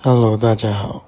Hello，大家好，